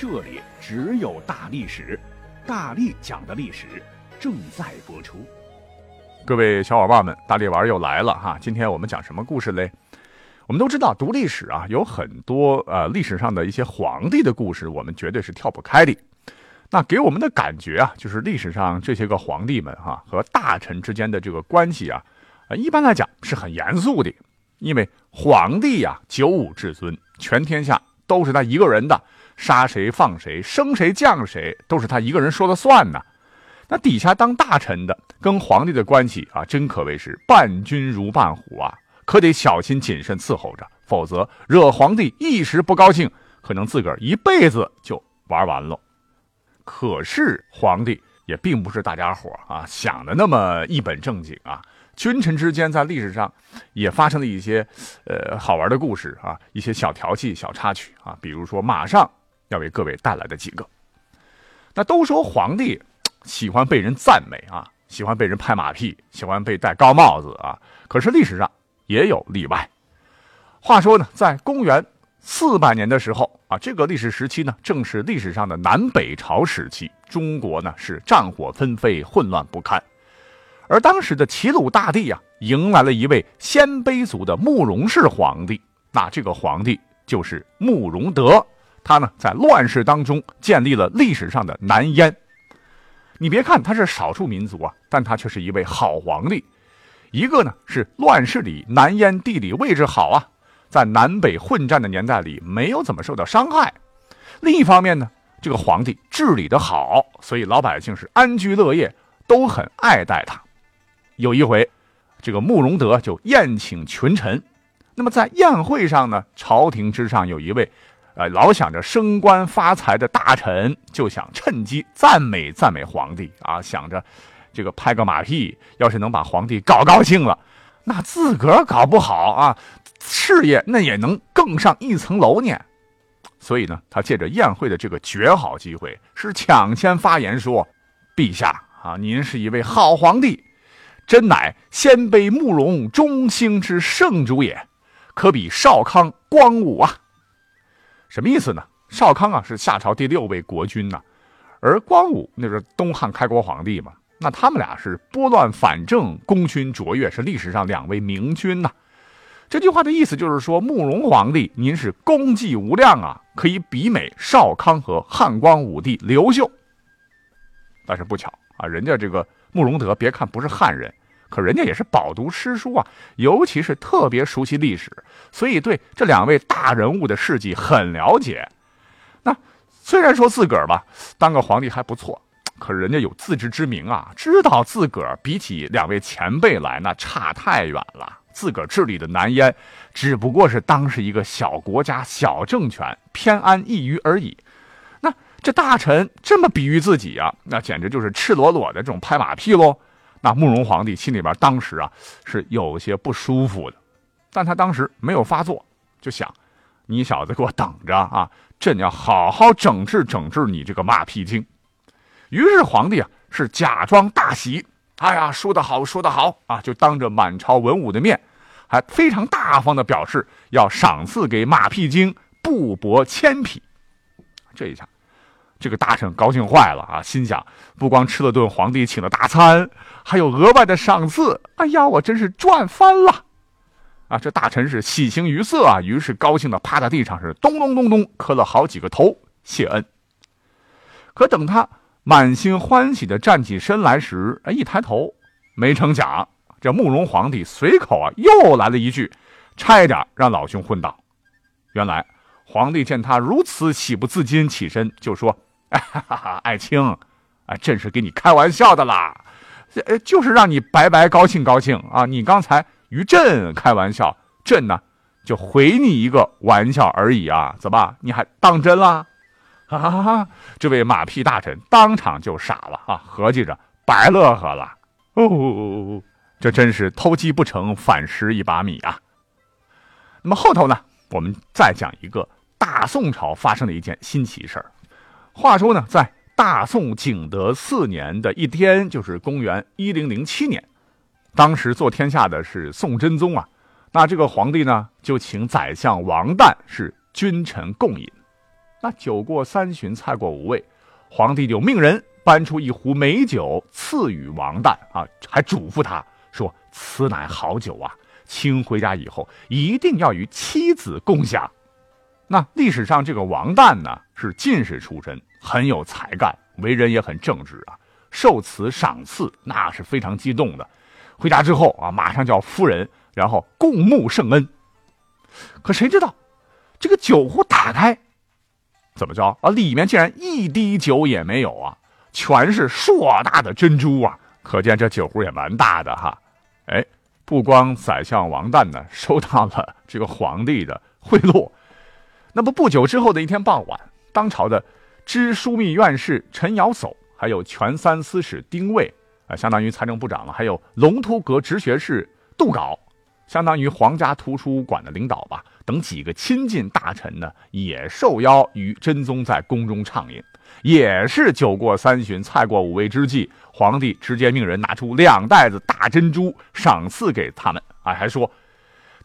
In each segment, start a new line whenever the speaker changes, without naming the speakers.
这里只有大历史，大力讲的历史正在播出。
各位小伙伴们，大力丸又来了哈！今天我们讲什么故事嘞？我们都知道读历史啊，有很多呃历史上的一些皇帝的故事，我们绝对是跳不开的。那给我们的感觉啊，就是历史上这些个皇帝们哈和大臣之间的这个关系啊，呃一般来讲是很严肃的，因为皇帝呀九五至尊，全天下都是他一个人的。杀谁放谁，升谁降谁，都是他一个人说了算呢。那底下当大臣的跟皇帝的关系啊，真可谓是伴君如伴虎啊，可得小心谨慎伺候着，否则惹皇帝一时不高兴，可能自个儿一辈子就玩完了。可是皇帝也并不是大家伙啊想的那么一本正经啊，君臣之间在历史上也发生了一些呃好玩的故事啊，一些小调戏、小插曲啊，比如说马上。要为各位带来的几个，那都说皇帝喜欢被人赞美啊，喜欢被人拍马屁，喜欢被戴高帽子啊。可是历史上也有例外。话说呢，在公元四百年的时候啊，这个历史时期呢，正是历史上的南北朝时期，中国呢是战火纷飞，混乱不堪。而当时的齐鲁大地啊，迎来了一位鲜卑族的慕容氏皇帝，那这个皇帝就是慕容德。他呢，在乱世当中建立了历史上的南燕。你别看他是少数民族啊，但他却是一位好皇帝。一个呢是乱世里南燕地理位置好啊，在南北混战的年代里没有怎么受到伤害。另一方面呢，这个皇帝治理的好，所以老百姓是安居乐业，都很爱戴他。有一回，这个慕容德就宴请群臣。那么在宴会上呢，朝廷之上有一位。呃，老想着升官发财的大臣，就想趁机赞美赞美皇帝啊，想着这个拍个马屁，要是能把皇帝搞高兴了，那自个儿搞不好啊，事业那也能更上一层楼呢。所以呢，他借着宴会的这个绝好机会，是抢先发言说：“陛下啊，您是一位好皇帝，真乃鲜卑慕容中兴之圣主也，可比少康、光武啊。”什么意思呢？少康啊是夏朝第六位国君呐，而光武那是东汉开国皇帝嘛，那他们俩是拨乱反正，功勋卓越，是历史上两位明君呐。这句话的意思就是说，慕容皇帝您是功绩无量啊，可以媲美少康和汉光武帝刘秀。但是不巧啊，人家这个慕容德，别看不是汉人。可人家也是饱读诗书啊，尤其是特别熟悉历史，所以对这两位大人物的事迹很了解。那虽然说自个儿吧当个皇帝还不错，可人家有自知之明啊，知道自个儿比起两位前辈来那差太远了。自个儿治理的南燕只不过是当时一个小国家、小政权，偏安一隅而已。那这大臣这么比喻自己啊，那简直就是赤裸裸的这种拍马屁喽。那慕容皇帝心里边当时啊是有些不舒服的，但他当时没有发作，就想：你小子给我等着啊！朕要好好整治整治你这个马屁精。于是皇帝啊是假装大喜，哎呀，说得好，说得好啊！就当着满朝文武的面，还非常大方的表示要赏赐给马屁精布帛千匹。这一下。这个大臣高兴坏了啊，心想：不光吃了顿皇帝请的大餐，还有额外的赏赐。哎呀，我真是赚翻了！啊，这大臣是喜形于色啊，于是高兴的趴在地上是咚咚咚咚磕了好几个头谢恩。可等他满心欢喜的站起身来时，哎，一抬头，没成想这慕容皇帝随口啊又来了一句，差一点让老兄昏倒。原来皇帝见他如此喜不自禁，起身就说。哈哈，爱卿，啊，朕是给你开玩笑的啦，呃，就是让你白白高兴高兴啊！你刚才与朕开玩笑，朕呢就回你一个玩笑而已啊！怎么，你还当真啦？啊！这位马屁大臣当场就傻了啊，合计着白乐呵了。哦，这真是偷鸡不成反蚀一把米啊！那么后头呢，我们再讲一个大宋朝发生的一件新奇事儿。话说呢，在大宋景德四年的一天，就是公元一零零七年，当时做天下的是宋真宗啊。那这个皇帝呢，就请宰相王旦是君臣共饮。那酒过三巡，菜过五味，皇帝就命人搬出一壶美酒赐予王旦啊，还嘱咐他说：“此乃好酒啊，请回家以后一定要与妻子共享。”那历史上这个王旦呢，是进士出身，很有才干，为人也很正直啊。受此赏赐，那是非常激动的。回家之后啊，马上叫夫人，然后共沐圣恩。可谁知道，这个酒壶打开。怎么着啊？里面竟然一滴酒也没有啊，全是硕大的珍珠啊！可见这酒壶也蛮大的哈。哎，不光宰相王旦呢收到了这个皇帝的贿赂，那么不久之后的一天傍晚，当朝的知枢密院事陈尧叟，还有全三司使丁谓啊，相当于财政部长了，还有龙图阁直学士杜杲。相当于皇家图书馆的领导吧，等几个亲近大臣呢，也受邀与真宗在宫中畅饮，也是酒过三巡，菜过五味之际，皇帝直接命人拿出两袋子大珍珠赏赐给他们，啊，还说，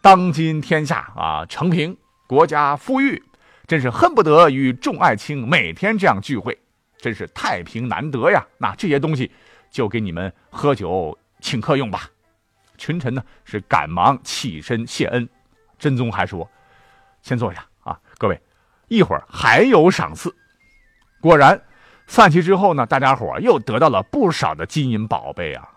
当今天下啊，承平，国家富裕，真是恨不得与众爱卿每天这样聚会，真是太平难得呀。那这些东西就给你们喝酒请客用吧。群臣呢是赶忙起身谢恩，真宗还说：“先坐下啊，各位，一会儿还有赏赐。”果然，散席之后呢，大家伙又得到了不少的金银宝贝啊。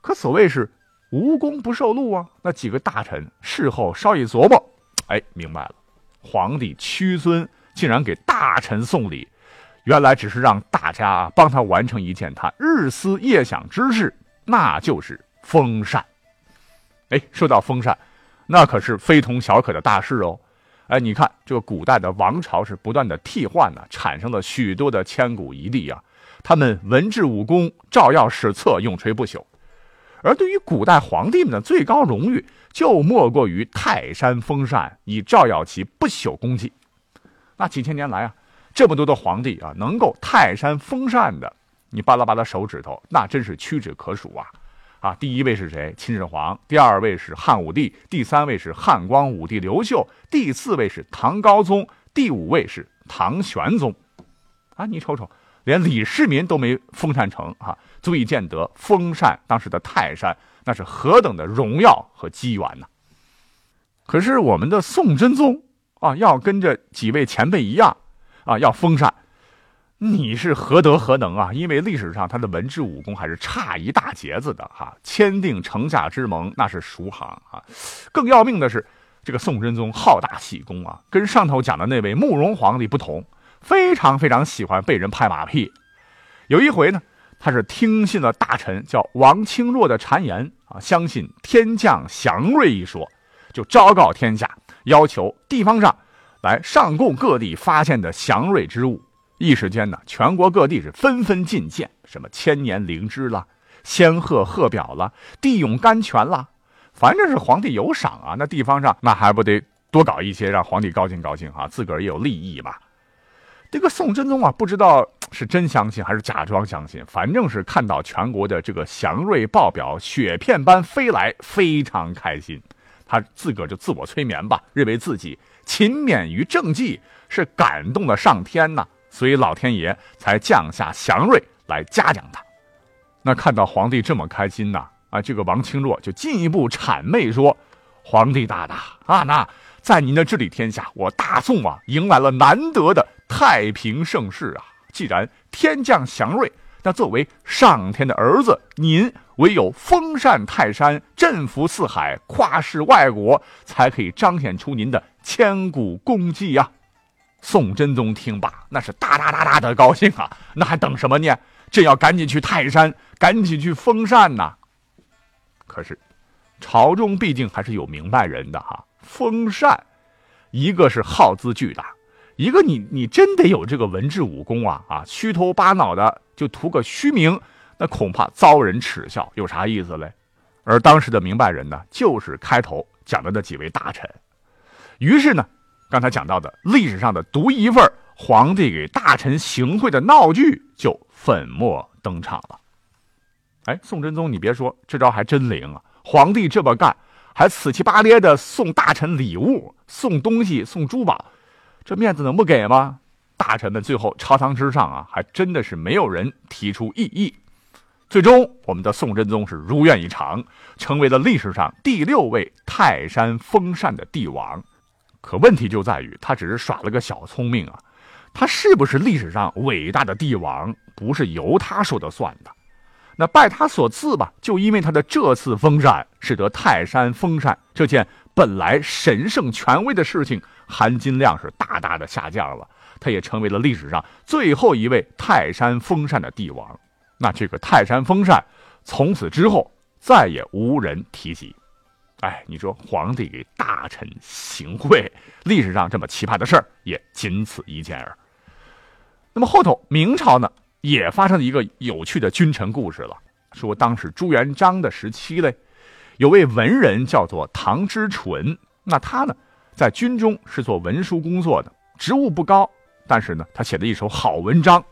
可所谓是无功不受禄啊，那几个大臣事后稍一琢磨，哎，明白了，皇帝屈尊竟然给大臣送礼，原来只是让大家帮他完成一件他日思夜想之事，那就是。封禅，哎，说到封禅，那可是非同小可的大事哦。哎，你看这个古代的王朝是不断的替换呢，产生了许多的千古一帝啊。他们文治武功照耀史册，永垂不朽。而对于古代皇帝们的最高荣誉，就莫过于泰山封禅，以照耀其不朽功绩。那几千年来啊，这么多的皇帝啊，能够泰山封禅的，你扒拉扒拉手指头，那真是屈指可数啊。啊，第一位是谁？秦始皇。第二位是汉武帝。第三位是汉光武帝刘秀。第四位是唐高宗。第五位是唐玄宗。啊，你瞅瞅，连李世民都没封禅成啊，足以见得封禅当时的泰山那是何等的荣耀和机缘呢？可是我们的宋真宗啊，要跟着几位前辈一样啊，要封禅。你是何德何能啊？因为历史上他的文治武功还是差一大截子的哈。签订城下之盟那是熟行啊。更要命的是，这个宋真宗好大喜功啊，跟上头讲的那位慕容皇帝不同，非常非常喜欢被人拍马屁。有一回呢，他是听信了大臣叫王清若的谗言啊，相信天降祥瑞一说，就昭告天下，要求地方上来上供各地发现的祥瑞之物。一时间呢，全国各地是纷纷进献，什么千年灵芝啦、仙鹤鹤表啦、地涌甘泉啦，反正是皇帝有赏啊，那地方上那还不得多搞一些，让皇帝高兴高兴啊，自个儿也有利益嘛。这个宋真宗啊，不知道是真相信还是假装相信，反正是看到全国的这个祥瑞报表雪片般飞来，非常开心。他自个儿就自我催眠吧，认为自己勤勉于政绩，是感动了上天呐。所以老天爷才降下祥瑞来嘉奖他。那看到皇帝这么开心呐，啊，这个王清若就进一步谄媚说：“皇帝大大啊，那在您的治理天下，我大宋啊迎来了难得的太平盛世啊。既然天降祥瑞，那作为上天的儿子，您唯有封禅泰山，振幅四海，跨世外国，才可以彰显出您的千古功绩呀。”宋真宗听罢，那是大大大大的高兴啊！那还等什么呢？朕要赶紧去泰山，赶紧去封禅呐！可是，朝中毕竟还是有明白人的哈。封禅，一个是耗资巨大，一个你你真得有这个文治武功啊啊，虚头巴脑的就图个虚名，那恐怕遭人耻笑，有啥意思嘞？而当时的明白人呢，就是开头讲的那几位大臣。于是呢，刚才讲到的历史上的独一份皇帝给大臣行贿的闹剧就粉墨登场了。哎，宋真宗，你别说，这招还真灵啊！皇帝这么干，还死乞白咧的送大臣礼物、送东西、送珠宝。这面子能不给吗？大臣们最后朝堂之上啊，还真的是没有人提出异议。最终，我们的宋真宗是如愿以偿，成为了历史上第六位泰山封禅的帝王。可问题就在于，他只是耍了个小聪明啊！他是不是历史上伟大的帝王，不是由他说的算的。那拜他所赐吧，就因为他的这次封禅，使得泰山封禅这件本来神圣权威的事情。含金量是大大的下降了，他也成为了历史上最后一位泰山封禅的帝王。那这个泰山封禅，从此之后再也无人提及。哎，你说皇帝给大臣行贿，历史上这么奇葩的事儿也仅此一件儿。那么后头明朝呢，也发生了一个有趣的君臣故事了。说当时朱元璋的时期嘞，有位文人叫做唐之纯，那他呢？在军中是做文书工作的，职务不高，但是呢，他写了一首好文章。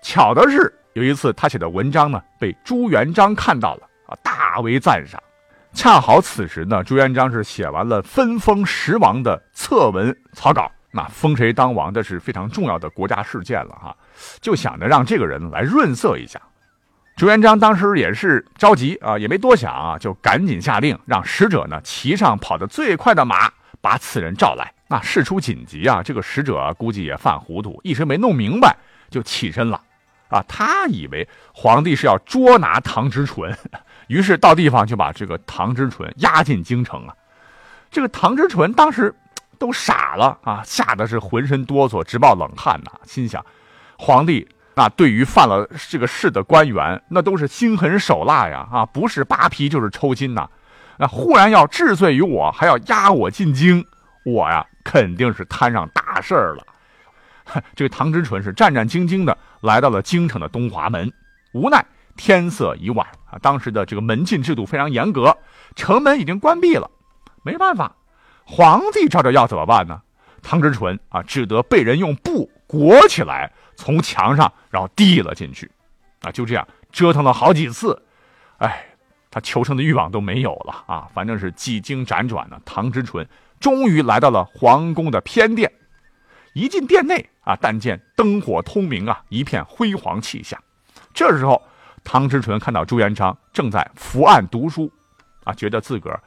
巧的是，有一次他写的文章呢，被朱元璋看到了啊，大为赞赏。恰好此时呢，朱元璋是写完了分封十王的策文草稿，那封谁当王，这是非常重要的国家事件了哈，就想着让这个人来润色一下。朱元璋当时也是着急啊，也没多想啊，就赶紧下令让使者呢骑上跑得最快的马。把此人召来，那事出紧急啊！这个使者估计也犯糊涂，一时没弄明白，就起身了。啊，他以为皇帝是要捉拿唐之纯，于是到地方就把这个唐之纯押进京城了。这个唐之纯当时都傻了啊，吓得是浑身哆嗦，直冒冷汗呐，心想：皇帝那对于犯了这个事的官员，那都是心狠手辣呀！啊，不是扒皮就是抽筋呐。那忽然要治罪于我，还要押我进京，我呀肯定是摊上大事儿了。这个唐之纯是战战兢兢的来到了京城的东华门，无奈天色已晚啊，当时的这个门禁制度非常严格，城门已经关闭了，没办法，皇帝照着要怎么办呢？唐之纯啊，只得被人用布裹起来，从墙上然后递了进去，啊，就这样折腾了好几次，哎。他求生的欲望都没有了啊！反正是几经辗转呢，唐之纯终于来到了皇宫的偏殿。一进殿内啊，但见灯火通明啊，一片辉煌气象。这时候，唐之纯看到朱元璋正在伏案读书，啊，觉得自个儿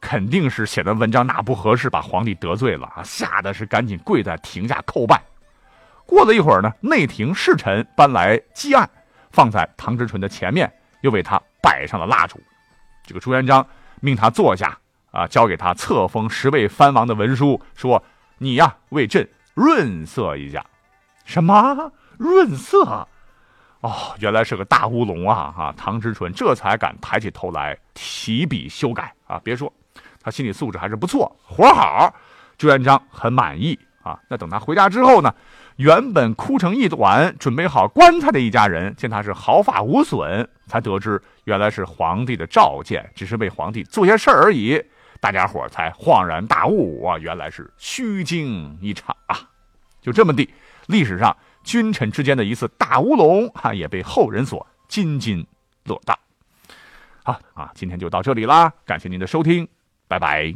肯定是写的文章哪不合适，把皇帝得罪了啊，吓得是赶紧跪在庭下叩拜。过了一会儿呢，内廷侍臣搬来祭案，放在唐之纯的前面，又为他。摆上了蜡烛，这个朱元璋命他坐下啊，交给他册封十位藩王的文书，说：“你呀，为朕润色一下。”什么润色？哦，原来是个大乌龙啊！哈，唐之纯这才敢抬起头来提笔修改啊。别说，他心理素质还是不错，活好。朱元璋很满意啊。那等他回家之后呢？原本哭成一团、准备好棺材的一家人，见他是毫发无损，才得知原来是皇帝的召见，只是为皇帝做些事儿而已。大家伙才恍然大悟啊，原来是虚惊一场啊！就这么地，历史上君臣之间的一次大乌龙，哈，也被后人所津津乐道。好啊，今天就到这里啦，感谢您的收听，拜拜。